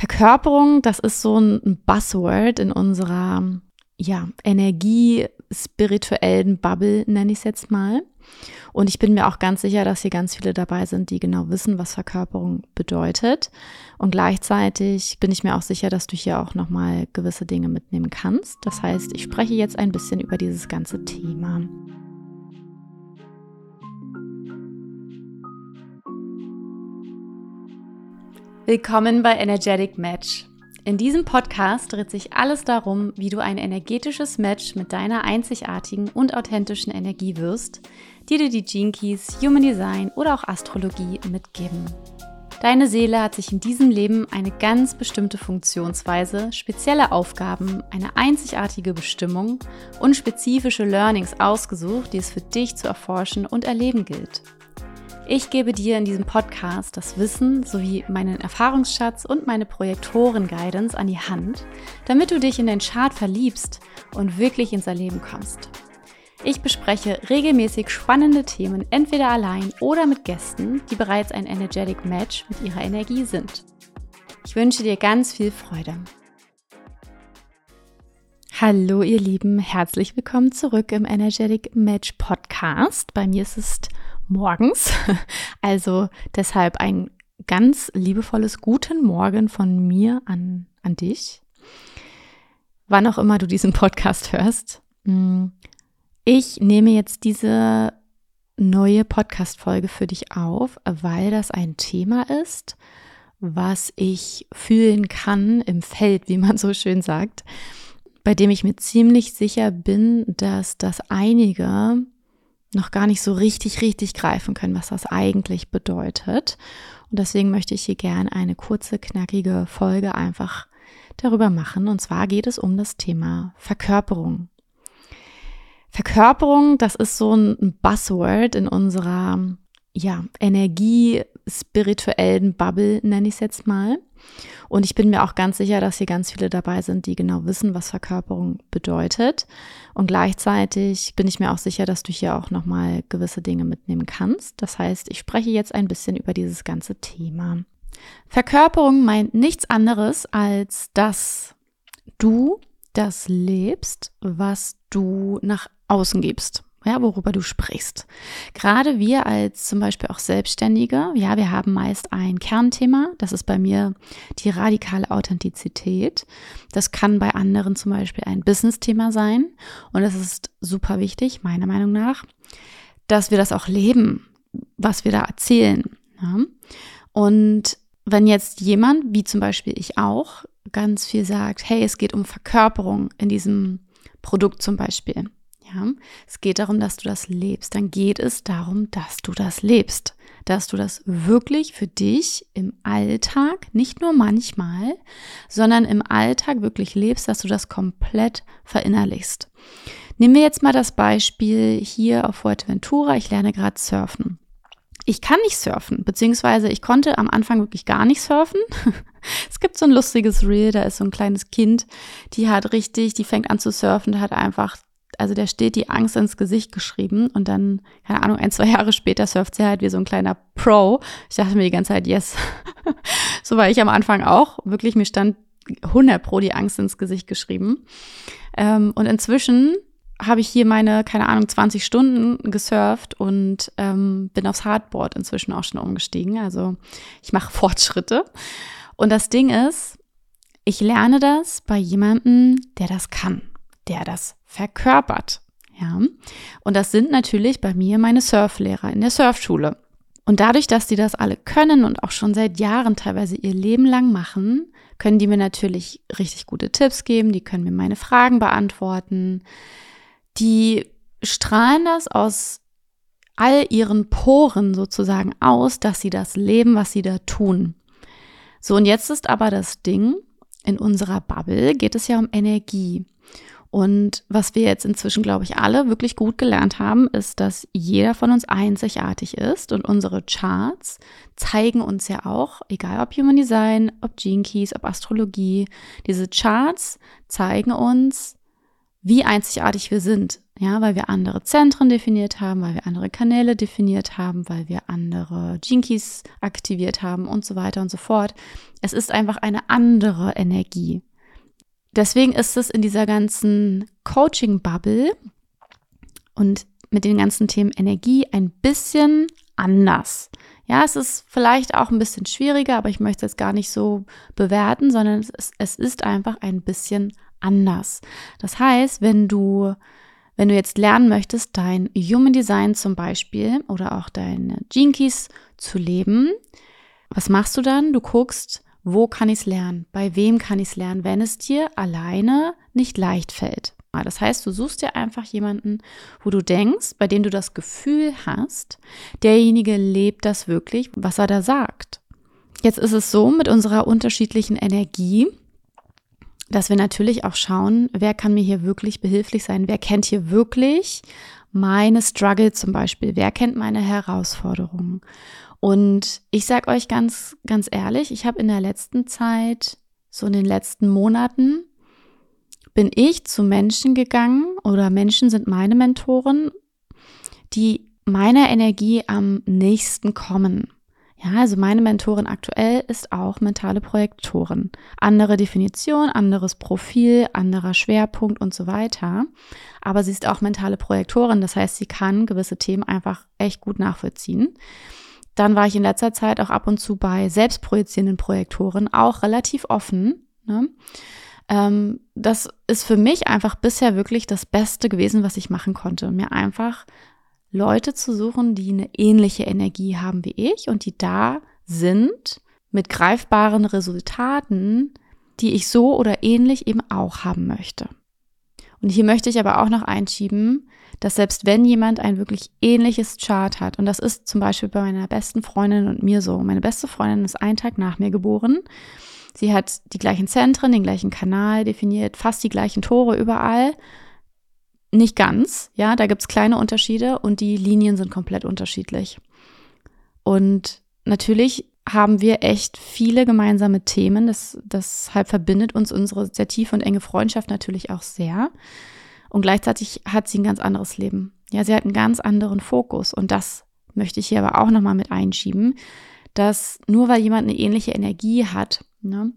Verkörperung, das ist so ein Buzzword in unserer ja, Energie spirituellen Bubble, nenne ich es jetzt mal. Und ich bin mir auch ganz sicher, dass hier ganz viele dabei sind, die genau wissen, was Verkörperung bedeutet. Und gleichzeitig bin ich mir auch sicher, dass du hier auch nochmal gewisse Dinge mitnehmen kannst. Das heißt, ich spreche jetzt ein bisschen über dieses ganze Thema. Willkommen bei Energetic Match. In diesem Podcast dreht sich alles darum, wie du ein energetisches Match mit deiner einzigartigen und authentischen Energie wirst, die dir die Gene Keys, Human Design oder auch Astrologie mitgeben. Deine Seele hat sich in diesem Leben eine ganz bestimmte Funktionsweise, spezielle Aufgaben, eine einzigartige Bestimmung und spezifische Learnings ausgesucht, die es für dich zu erforschen und erleben gilt. Ich gebe dir in diesem Podcast das Wissen sowie meinen Erfahrungsschatz und meine Projektoren-Guidance an die Hand, damit du dich in den Chart verliebst und wirklich ins Erleben kommst. Ich bespreche regelmäßig spannende Themen entweder allein oder mit Gästen, die bereits ein Energetic Match mit ihrer Energie sind. Ich wünsche dir ganz viel Freude. Hallo ihr Lieben, herzlich willkommen zurück im Energetic Match Podcast. Bei mir ist es morgens. Also deshalb ein ganz liebevolles Guten Morgen von mir an, an dich. Wann auch immer du diesen Podcast hörst. Mm, ich nehme jetzt diese neue Podcast-Folge für dich auf, weil das ein Thema ist, was ich fühlen kann im Feld, wie man so schön sagt, bei dem ich mir ziemlich sicher bin, dass das einige noch gar nicht so richtig, richtig greifen können, was das eigentlich bedeutet. Und deswegen möchte ich hier gerne eine kurze, knackige Folge einfach darüber machen. Und zwar geht es um das Thema Verkörperung. Verkörperung, das ist so ein Buzzword in unserer ja, Energie spirituellen Bubble, nenne ich es jetzt mal. Und ich bin mir auch ganz sicher, dass hier ganz viele dabei sind, die genau wissen, was Verkörperung bedeutet. Und gleichzeitig bin ich mir auch sicher, dass du hier auch nochmal gewisse Dinge mitnehmen kannst. Das heißt, ich spreche jetzt ein bisschen über dieses ganze Thema. Verkörperung meint nichts anderes, als dass du das lebst, was du nach außen gibst ja, worüber du sprichst. Gerade wir als zum Beispiel auch Selbstständige, ja, wir haben meist ein Kernthema. Das ist bei mir die radikale Authentizität. Das kann bei anderen zum Beispiel ein Business-Thema sein. Und es ist super wichtig, meiner Meinung nach, dass wir das auch leben, was wir da erzählen. Ja? Und wenn jetzt jemand, wie zum Beispiel ich auch, ganz viel sagt, hey, es geht um Verkörperung in diesem Produkt zum Beispiel ja, es geht darum, dass du das lebst. Dann geht es darum, dass du das lebst. Dass du das wirklich für dich im Alltag, nicht nur manchmal, sondern im Alltag wirklich lebst, dass du das komplett verinnerlichst. Nehmen wir jetzt mal das Beispiel hier auf Fuerteventura. Ich lerne gerade surfen. Ich kann nicht surfen, beziehungsweise ich konnte am Anfang wirklich gar nicht surfen. es gibt so ein lustiges Reel, da ist so ein kleines Kind, die hat richtig, die fängt an zu surfen, hat einfach also der steht die Angst ins Gesicht geschrieben und dann, keine Ahnung, ein, zwei Jahre später surft sie halt wie so ein kleiner Pro. Ich dachte mir die ganze Zeit, yes. so war ich am Anfang auch. Wirklich, mir stand 100 Pro die Angst ins Gesicht geschrieben. Ähm, und inzwischen habe ich hier meine, keine Ahnung, 20 Stunden gesurft und ähm, bin aufs Hardboard inzwischen auch schon umgestiegen. Also ich mache Fortschritte. Und das Ding ist, ich lerne das bei jemandem, der das kann der das verkörpert. Ja? Und das sind natürlich bei mir meine Surflehrer in der Surfschule. Und dadurch, dass die das alle können und auch schon seit Jahren teilweise ihr Leben lang machen, können die mir natürlich richtig gute Tipps geben, die können mir meine Fragen beantworten. Die strahlen das aus all ihren Poren sozusagen aus, dass sie das leben, was sie da tun. So, und jetzt ist aber das Ding, in unserer Bubble geht es ja um Energie. Und was wir jetzt inzwischen, glaube ich, alle wirklich gut gelernt haben, ist, dass jeder von uns einzigartig ist und unsere Charts zeigen uns ja auch, egal ob Human Design, ob Gene Keys, ob Astrologie, diese Charts zeigen uns, wie einzigartig wir sind. Ja, weil wir andere Zentren definiert haben, weil wir andere Kanäle definiert haben, weil wir andere Jinkies aktiviert haben und so weiter und so fort. Es ist einfach eine andere Energie. Deswegen ist es in dieser ganzen Coaching-Bubble und mit den ganzen Themen Energie ein bisschen anders. Ja, es ist vielleicht auch ein bisschen schwieriger, aber ich möchte es gar nicht so bewerten, sondern es ist, es ist einfach ein bisschen anders. Das heißt, wenn du, wenn du jetzt lernen möchtest, dein Human Design zum Beispiel oder auch deine Keys zu leben, was machst du dann? Du guckst, wo kann ich es lernen? Bei wem kann ich es lernen, wenn es dir alleine nicht leicht fällt? Das heißt, du suchst dir einfach jemanden, wo du denkst, bei dem du das Gefühl hast, derjenige lebt das wirklich, was er da sagt. Jetzt ist es so mit unserer unterschiedlichen Energie, dass wir natürlich auch schauen, wer kann mir hier wirklich behilflich sein, wer kennt hier wirklich meine Struggle zum Beispiel, wer kennt meine Herausforderungen. Und ich sage euch ganz, ganz ehrlich, ich habe in der letzten Zeit, so in den letzten Monaten, bin ich zu Menschen gegangen oder Menschen sind meine Mentoren, die meiner Energie am nächsten kommen. Ja, also meine Mentorin aktuell ist auch mentale Projektorin. Andere Definition, anderes Profil, anderer Schwerpunkt und so weiter. Aber sie ist auch mentale Projektorin, das heißt, sie kann gewisse Themen einfach echt gut nachvollziehen. Dann war ich in letzter Zeit auch ab und zu bei selbstprojizierenden Projektoren auch relativ offen. Ne? Ähm, das ist für mich einfach bisher wirklich das Beste gewesen, was ich machen konnte. Mir einfach Leute zu suchen, die eine ähnliche Energie haben wie ich und die da sind mit greifbaren Resultaten, die ich so oder ähnlich eben auch haben möchte. Und hier möchte ich aber auch noch einschieben, dass selbst wenn jemand ein wirklich ähnliches Chart hat, und das ist zum Beispiel bei meiner besten Freundin und mir so, meine beste Freundin ist einen Tag nach mir geboren, sie hat die gleichen Zentren, den gleichen Kanal definiert, fast die gleichen Tore überall, nicht ganz, ja, da gibt es kleine Unterschiede und die Linien sind komplett unterschiedlich. Und natürlich haben wir echt viele gemeinsame Themen. Das, deshalb verbindet uns unsere sehr tiefe und enge Freundschaft natürlich auch sehr. Und gleichzeitig hat sie ein ganz anderes Leben. Ja, sie hat einen ganz anderen Fokus. Und das möchte ich hier aber auch nochmal mit einschieben, dass nur weil jemand eine ähnliche Energie hat, ne,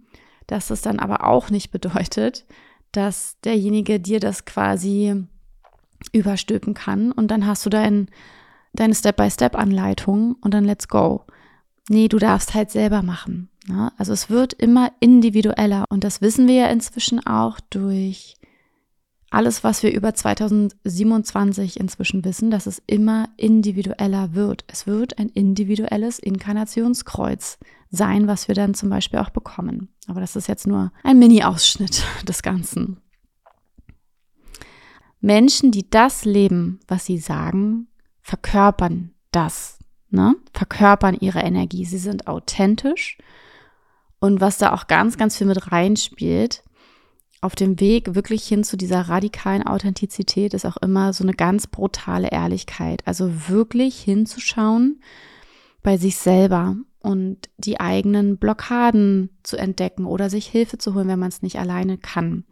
dass das dann aber auch nicht bedeutet, dass derjenige dir das quasi überstülpen kann und dann hast du dein, deine Step-by-Step-Anleitung und dann let's go. Nee, du darfst halt selber machen. Ne? Also es wird immer individueller und das wissen wir ja inzwischen auch durch alles, was wir über 2027 inzwischen wissen, dass es immer individueller wird. Es wird ein individuelles Inkarnationskreuz sein, was wir dann zum Beispiel auch bekommen. Aber das ist jetzt nur ein Mini-Ausschnitt des Ganzen. Menschen, die das leben, was sie sagen, verkörpern das, ne? verkörpern ihre Energie. Sie sind authentisch. Und was da auch ganz, ganz viel mit reinspielt, auf dem Weg wirklich hin zu dieser radikalen Authentizität ist auch immer so eine ganz brutale Ehrlichkeit. Also wirklich hinzuschauen bei sich selber und die eigenen Blockaden zu entdecken oder sich Hilfe zu holen, wenn man es nicht alleine kann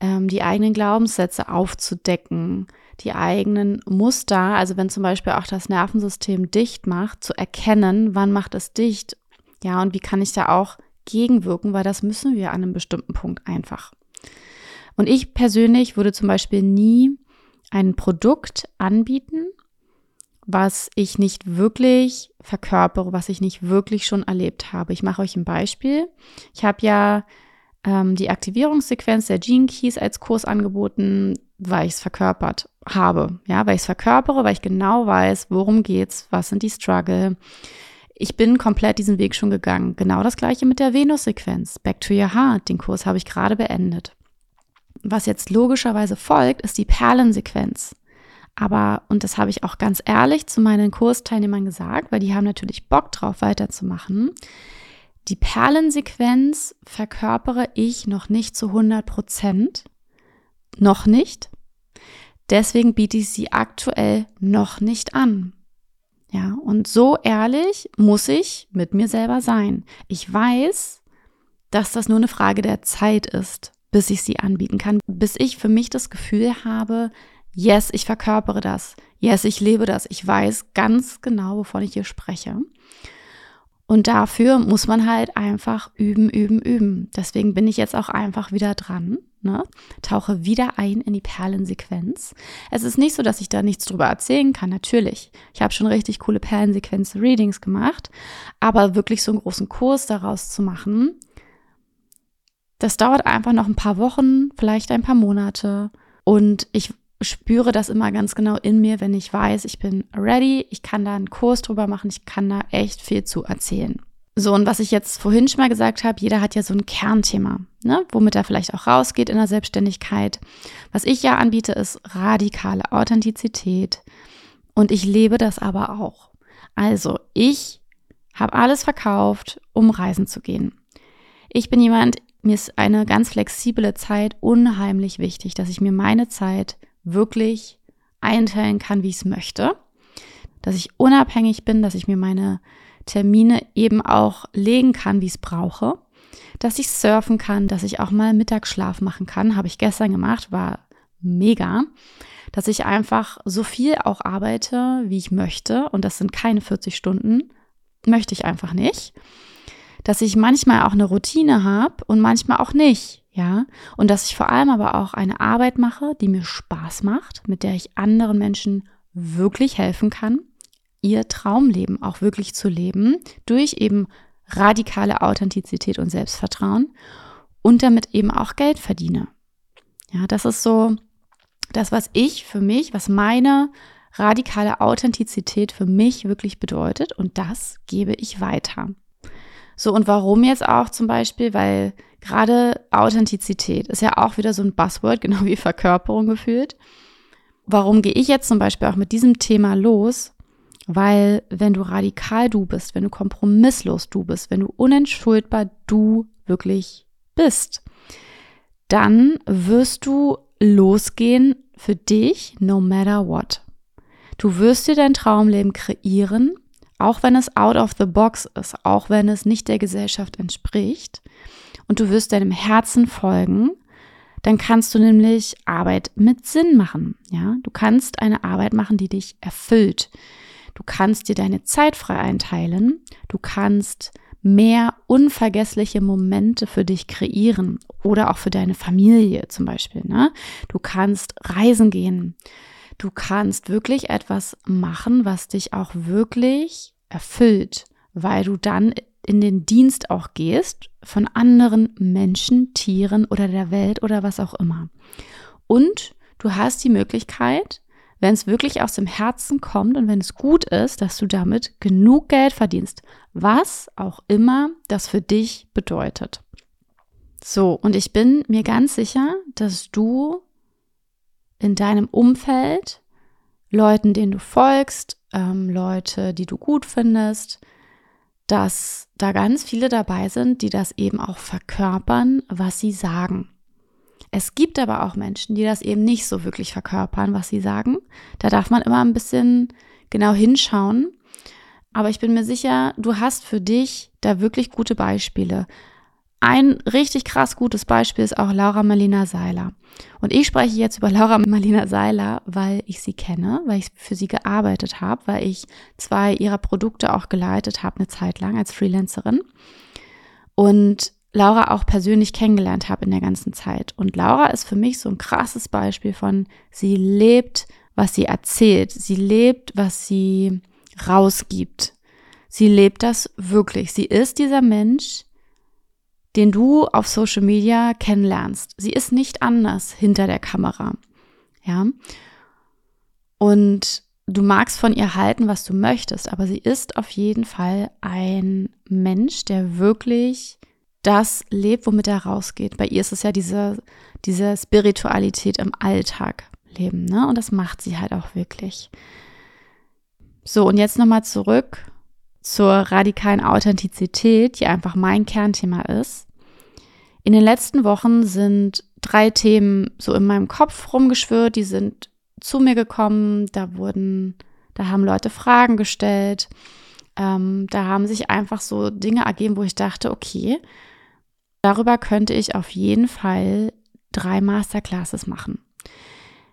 ähm, die eigenen Glaubenssätze aufzudecken, die eigenen Muster, also wenn zum Beispiel auch das Nervensystem dicht macht, zu erkennen, wann macht es dicht, ja, und wie kann ich da auch gegenwirken, weil das müssen wir an einem bestimmten Punkt einfach. Und ich persönlich würde zum Beispiel nie ein Produkt anbieten, was ich nicht wirklich verkörpere, was ich nicht wirklich schon erlebt habe. Ich mache euch ein Beispiel. Ich habe ja ähm, die Aktivierungssequenz der Gene Keys als Kurs angeboten, weil ich es verkörpert habe. Ja, weil ich es verkörpere, weil ich genau weiß, worum geht's, was sind die Struggle. Ich bin komplett diesen Weg schon gegangen. Genau das gleiche mit der Venus-Sequenz. Back to Your Heart. Den Kurs habe ich gerade beendet. Was jetzt logischerweise folgt, ist die Perlensequenz. Aber, und das habe ich auch ganz ehrlich zu meinen Kursteilnehmern gesagt, weil die haben natürlich Bock drauf weiterzumachen. Die Perlensequenz verkörpere ich noch nicht zu 100 Prozent. Noch nicht. Deswegen biete ich sie aktuell noch nicht an. Ja, und so ehrlich muss ich mit mir selber sein. Ich weiß, dass das nur eine Frage der Zeit ist. bis ich sie anbieten kann, bis ich für mich das Gefühl habe, yes, ich verkörpere das, yes, ich lebe das, ich weiß ganz genau, wovon ich hier spreche. Und dafür muss man halt einfach üben, üben, üben. Deswegen bin ich jetzt auch einfach wieder dran, ne? tauche wieder ein in die Perlensequenz. Es ist nicht so, dass ich da nichts drüber erzählen kann, natürlich. Ich habe schon richtig coole Perlensequenz-Readings gemacht, aber wirklich so einen großen Kurs daraus zu machen, das dauert einfach noch ein paar Wochen, vielleicht ein paar Monate. Und ich spüre das immer ganz genau in mir, wenn ich weiß, ich bin ready, ich kann da einen Kurs drüber machen, ich kann da echt viel zu erzählen. So, und was ich jetzt vorhin schon mal gesagt habe, jeder hat ja so ein Kernthema, ne, womit er vielleicht auch rausgeht in der Selbstständigkeit. Was ich ja anbiete, ist radikale Authentizität. Und ich lebe das aber auch. Also, ich habe alles verkauft, um reisen zu gehen. Ich bin jemand, mir ist eine ganz flexible Zeit unheimlich wichtig, dass ich mir meine Zeit wirklich einteilen kann, wie ich es möchte. Dass ich unabhängig bin, dass ich mir meine Termine eben auch legen kann, wie ich es brauche. Dass ich surfen kann, dass ich auch mal Mittagsschlaf machen kann. Habe ich gestern gemacht, war mega. Dass ich einfach so viel auch arbeite, wie ich möchte. Und das sind keine 40 Stunden. Möchte ich einfach nicht. Dass ich manchmal auch eine Routine habe und manchmal auch nicht ja, und dass ich vor allem aber auch eine Arbeit mache, die mir Spaß macht, mit der ich anderen Menschen wirklich helfen kann, ihr Traumleben auch wirklich zu leben, durch eben radikale Authentizität und Selbstvertrauen und damit eben auch Geld verdiene. Ja, das ist so das, was ich für mich, was meine radikale Authentizität für mich wirklich bedeutet und das gebe ich weiter. So, und warum jetzt auch zum Beispiel? Weil gerade Authentizität ist ja auch wieder so ein Buzzword, genau wie Verkörperung gefühlt. Warum gehe ich jetzt zum Beispiel auch mit diesem Thema los? Weil wenn du radikal du bist, wenn du kompromisslos du bist, wenn du unentschuldbar du wirklich bist, dann wirst du losgehen für dich no matter what. Du wirst dir dein Traumleben kreieren auch wenn es out of the box ist, auch wenn es nicht der Gesellschaft entspricht und du wirst deinem Herzen folgen, dann kannst du nämlich Arbeit mit Sinn machen. Ja, du kannst eine Arbeit machen, die dich erfüllt. Du kannst dir deine Zeit frei einteilen. Du kannst mehr unvergessliche Momente für dich kreieren oder auch für deine Familie zum Beispiel. Ne? Du kannst reisen gehen. Du kannst wirklich etwas machen, was dich auch wirklich erfüllt, weil du dann in den Dienst auch gehst von anderen Menschen, Tieren oder der Welt oder was auch immer. Und du hast die Möglichkeit, wenn es wirklich aus dem Herzen kommt und wenn es gut ist, dass du damit genug Geld verdienst, was auch immer das für dich bedeutet. So, und ich bin mir ganz sicher, dass du in deinem Umfeld, Leuten, denen du folgst, ähm, Leute, die du gut findest, dass da ganz viele dabei sind, die das eben auch verkörpern, was sie sagen. Es gibt aber auch Menschen, die das eben nicht so wirklich verkörpern, was sie sagen. Da darf man immer ein bisschen genau hinschauen. Aber ich bin mir sicher, du hast für dich da wirklich gute Beispiele. Ein richtig krass gutes Beispiel ist auch Laura Marlina Seiler. Und ich spreche jetzt über Laura Marlina Seiler, weil ich sie kenne, weil ich für sie gearbeitet habe, weil ich zwei ihrer Produkte auch geleitet habe eine Zeit lang als Freelancerin. Und Laura auch persönlich kennengelernt habe in der ganzen Zeit. Und Laura ist für mich so ein krasses Beispiel von, sie lebt, was sie erzählt. Sie lebt, was sie rausgibt. Sie lebt das wirklich. Sie ist dieser Mensch, den du auf Social Media kennenlernst. Sie ist nicht anders hinter der Kamera. Ja. Und du magst von ihr halten, was du möchtest, aber sie ist auf jeden Fall ein Mensch, der wirklich das lebt, womit er rausgeht. Bei ihr ist es ja diese, diese Spiritualität im Alltag leben, ne? Und das macht sie halt auch wirklich. So, und jetzt nochmal zurück zur radikalen Authentizität, die einfach mein Kernthema ist. In den letzten Wochen sind drei Themen so in meinem Kopf rumgeschwirrt, die sind zu mir gekommen, da wurden, da haben Leute Fragen gestellt, ähm, da haben sich einfach so Dinge ergeben, wo ich dachte, okay, darüber könnte ich auf jeden Fall drei Masterclasses machen.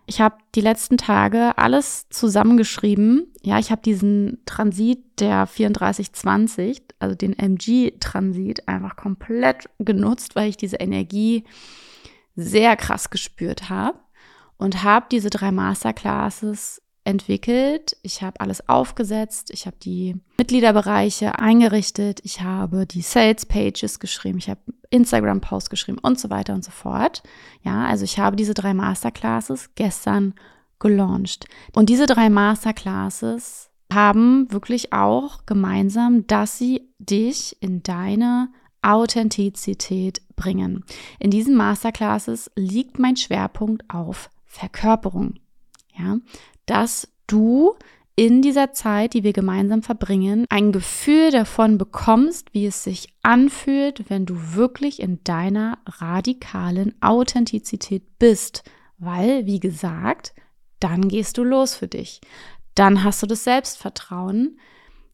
Ich habe die letzten Tage alles zusammengeschrieben. Ja, ich habe diesen Transit der 3420, also den MG-Transit, einfach komplett genutzt, weil ich diese Energie sehr krass gespürt habe und habe diese drei Masterclasses entwickelt. Ich habe alles aufgesetzt. Ich habe die Mitgliederbereiche eingerichtet. Ich habe die Sales Pages geschrieben. Ich habe Instagram Posts geschrieben und so weiter und so fort. Ja, also ich habe diese drei Masterclasses gestern gelauncht. Und diese drei Masterclasses haben wirklich auch gemeinsam, dass sie dich in deine Authentizität bringen. In diesen Masterclasses liegt mein Schwerpunkt auf Verkörperung. Ja, dass du in dieser Zeit, die wir gemeinsam verbringen, ein Gefühl davon bekommst, wie es sich anfühlt, wenn du wirklich in deiner radikalen Authentizität bist. Weil, wie gesagt, dann gehst du los für dich. Dann hast du das Selbstvertrauen.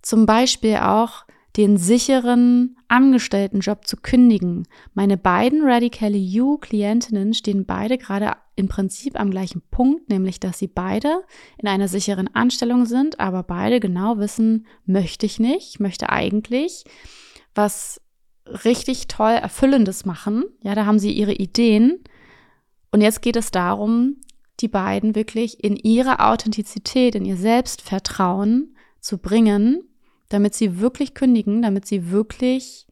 Zum Beispiel auch den sicheren Angestelltenjob zu kündigen. Meine beiden Radical You Klientinnen stehen beide gerade im Prinzip am gleichen Punkt, nämlich dass sie beide in einer sicheren Anstellung sind, aber beide genau wissen, möchte ich nicht, ich möchte eigentlich was richtig toll Erfüllendes machen. Ja, da haben sie ihre Ideen. Und jetzt geht es darum, die beiden wirklich in ihre Authentizität, in ihr Selbstvertrauen zu bringen damit sie wirklich kündigen, damit sie wirklich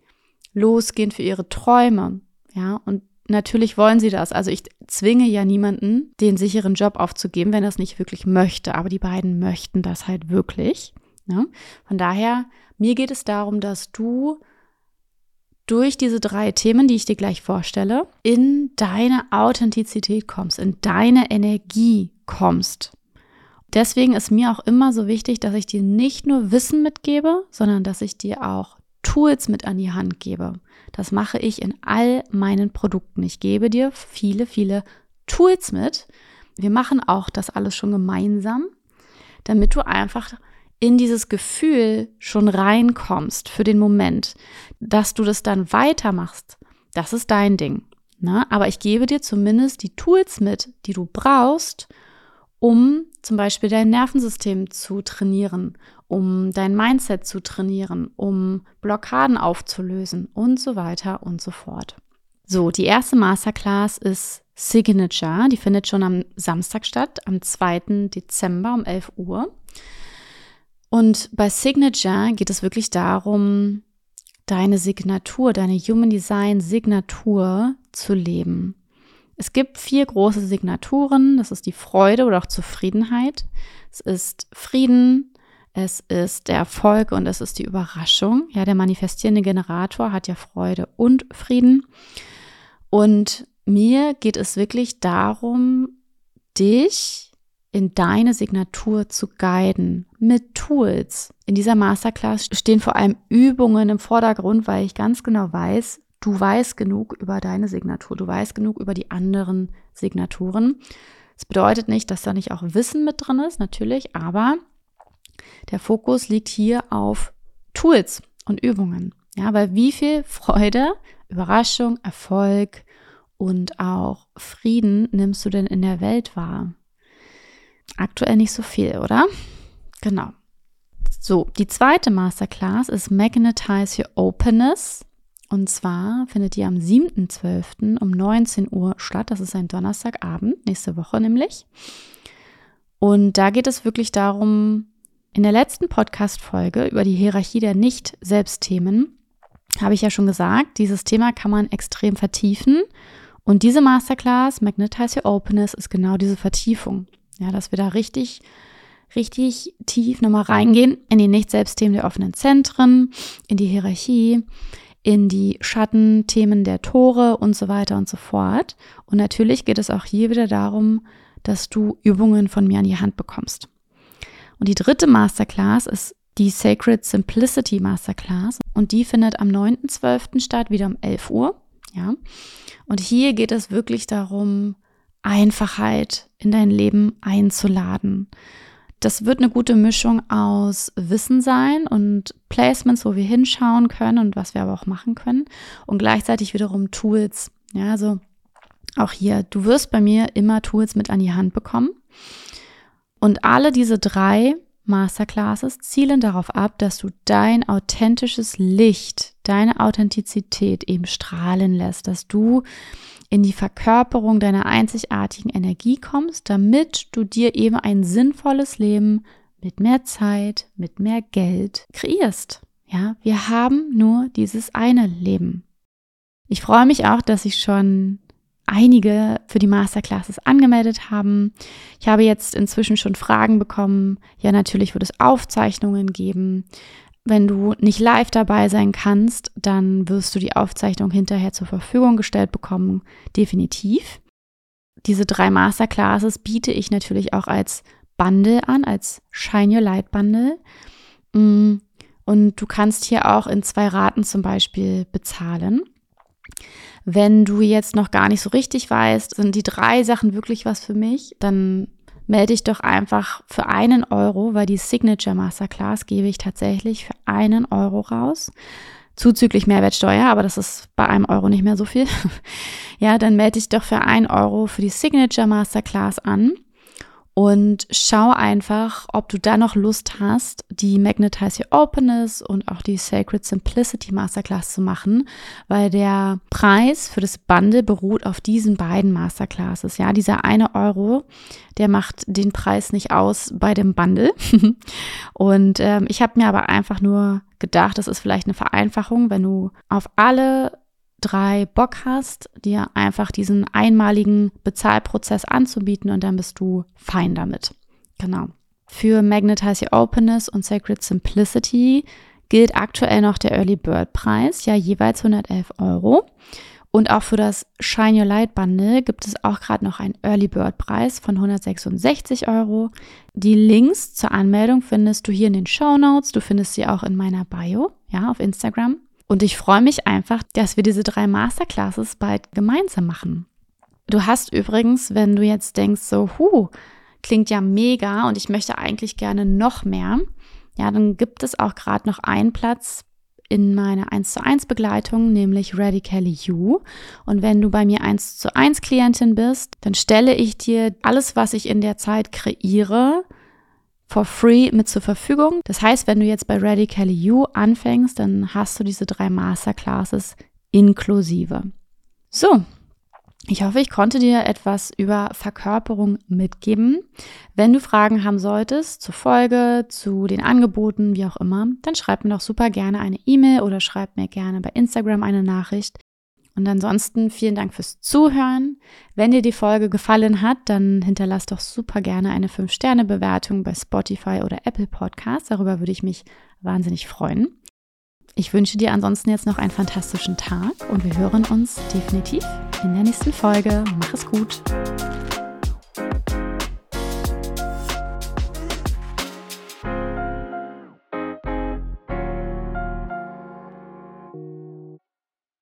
losgehen für ihre Träume. Ja, und natürlich wollen sie das. Also ich zwinge ja niemanden, den sicheren Job aufzugeben, wenn er es nicht wirklich möchte. Aber die beiden möchten das halt wirklich. Ja? Von daher, mir geht es darum, dass du durch diese drei Themen, die ich dir gleich vorstelle, in deine Authentizität kommst, in deine Energie kommst. Deswegen ist mir auch immer so wichtig, dass ich dir nicht nur Wissen mitgebe, sondern dass ich dir auch Tools mit an die Hand gebe. Das mache ich in all meinen Produkten. Ich gebe dir viele, viele Tools mit. Wir machen auch das alles schon gemeinsam, damit du einfach in dieses Gefühl schon reinkommst für den Moment, dass du das dann weitermachst. Das ist dein Ding. Ne? Aber ich gebe dir zumindest die Tools mit, die du brauchst, um zum Beispiel dein Nervensystem zu trainieren, um dein Mindset zu trainieren, um Blockaden aufzulösen und so weiter und so fort. So, die erste Masterclass ist Signature. Die findet schon am Samstag statt, am 2. Dezember um 11 Uhr. Und bei Signature geht es wirklich darum, deine Signatur, deine Human Design Signatur zu leben. Es gibt vier große Signaturen. Das ist die Freude oder auch Zufriedenheit. Es ist Frieden, es ist der Erfolg und es ist die Überraschung. Ja, der manifestierende Generator hat ja Freude und Frieden. Und mir geht es wirklich darum, dich in deine Signatur zu guiden mit Tools. In dieser Masterclass stehen vor allem Übungen im Vordergrund, weil ich ganz genau weiß, du weißt genug über deine Signatur, du weißt genug über die anderen Signaturen. Das bedeutet nicht, dass da nicht auch Wissen mit drin ist, natürlich, aber der Fokus liegt hier auf Tools und Übungen. Ja, weil wie viel Freude, Überraschung, Erfolg und auch Frieden nimmst du denn in der Welt wahr? Aktuell nicht so viel, oder? Genau. So, die zweite Masterclass ist Magnetize Your Openness. Und zwar findet die am 7.12. um 19 Uhr statt. Das ist ein Donnerstagabend, nächste Woche nämlich. Und da geht es wirklich darum, in der letzten Podcast-Folge über die Hierarchie der Nicht-Selbstthemen habe ich ja schon gesagt, dieses Thema kann man extrem vertiefen. Und diese Masterclass, Magnetize Your Openness, ist genau diese Vertiefung. Ja, dass wir da richtig, richtig tief nochmal reingehen in die Nicht-Selbstthemen der offenen Zentren, in die Hierarchie, in die Schattenthemen der Tore und so weiter und so fort. Und natürlich geht es auch hier wieder darum, dass du Übungen von mir an die Hand bekommst. Und die dritte Masterclass ist die Sacred Simplicity Masterclass und die findet am 9.12. statt, wieder um 11 Uhr. Ja. Und hier geht es wirklich darum, Einfachheit in dein Leben einzuladen das wird eine gute Mischung aus Wissen sein und Placements, wo wir hinschauen können und was wir aber auch machen können und gleichzeitig wiederum Tools. Ja, also auch hier, du wirst bei mir immer Tools mit an die Hand bekommen. Und alle diese drei Masterclasses zielen darauf ab, dass du dein authentisches Licht, deine Authentizität eben strahlen lässt, dass du in die Verkörperung deiner einzigartigen Energie kommst, damit du dir eben ein sinnvolles Leben mit mehr Zeit, mit mehr Geld kreierst. Ja, wir haben nur dieses eine Leben. Ich freue mich auch, dass ich schon einige für die Masterclasses angemeldet haben. Ich habe jetzt inzwischen schon Fragen bekommen. Ja, natürlich wird es Aufzeichnungen geben. Wenn du nicht live dabei sein kannst, dann wirst du die Aufzeichnung hinterher zur Verfügung gestellt bekommen. Definitiv. Diese drei Masterclasses biete ich natürlich auch als Bundle an, als Shine Your Light Bundle. Mm, und du kannst hier auch in zwei Raten zum Beispiel bezahlen. Wenn du jetzt noch gar nicht so richtig weißt, sind die drei Sachen wirklich was für mich, dann melde dich doch einfach für einen Euro, weil die Signature Masterclass gebe ich tatsächlich für einen Euro raus. Zuzüglich Mehrwertsteuer, aber das ist bei einem Euro nicht mehr so viel. ja, dann melde dich doch für einen Euro für die Signature Masterclass an und schau einfach, ob du da noch Lust hast, die Magnetize Your Openness und auch die Sacred Simplicity Masterclass zu machen, weil der Preis für das Bundle beruht auf diesen beiden Masterclasses. Ja, dieser eine Euro, der macht den Preis nicht aus bei dem Bundle. und ähm, ich habe mir aber einfach nur gedacht, das ist vielleicht eine Vereinfachung, wenn du auf alle drei Bock hast, dir einfach diesen einmaligen Bezahlprozess anzubieten und dann bist du fein damit. Genau. Für Magnetize Your Openness und Sacred Simplicity gilt aktuell noch der Early Bird Preis, ja jeweils 111 Euro. Und auch für das Shine Your Light Bundle gibt es auch gerade noch einen Early Bird Preis von 166 Euro. Die Links zur Anmeldung findest du hier in den Show Notes. Du findest sie auch in meiner Bio, ja, auf Instagram. Und ich freue mich einfach, dass wir diese drei Masterclasses bald gemeinsam machen. Du hast übrigens, wenn du jetzt denkst, so, hu, klingt ja mega und ich möchte eigentlich gerne noch mehr, ja, dann gibt es auch gerade noch einen Platz in meiner 1 zu 1 Begleitung, nämlich Radically You. Und wenn du bei mir 1 zu 1 Klientin bist, dann stelle ich dir alles, was ich in der Zeit kreiere, for free mit zur Verfügung. Das heißt, wenn du jetzt bei Radically You anfängst, dann hast du diese drei Masterclasses inklusive. So, ich hoffe, ich konnte dir etwas über Verkörperung mitgeben. Wenn du Fragen haben solltest zur Folge, zu den Angeboten, wie auch immer, dann schreib mir doch super gerne eine E-Mail oder schreib mir gerne bei Instagram eine Nachricht. Und ansonsten vielen Dank fürs Zuhören. Wenn dir die Folge gefallen hat, dann hinterlass doch super gerne eine 5-Sterne-Bewertung bei Spotify oder Apple Podcasts. Darüber würde ich mich wahnsinnig freuen. Ich wünsche dir ansonsten jetzt noch einen fantastischen Tag und wir hören uns definitiv in der nächsten Folge. Mach es gut.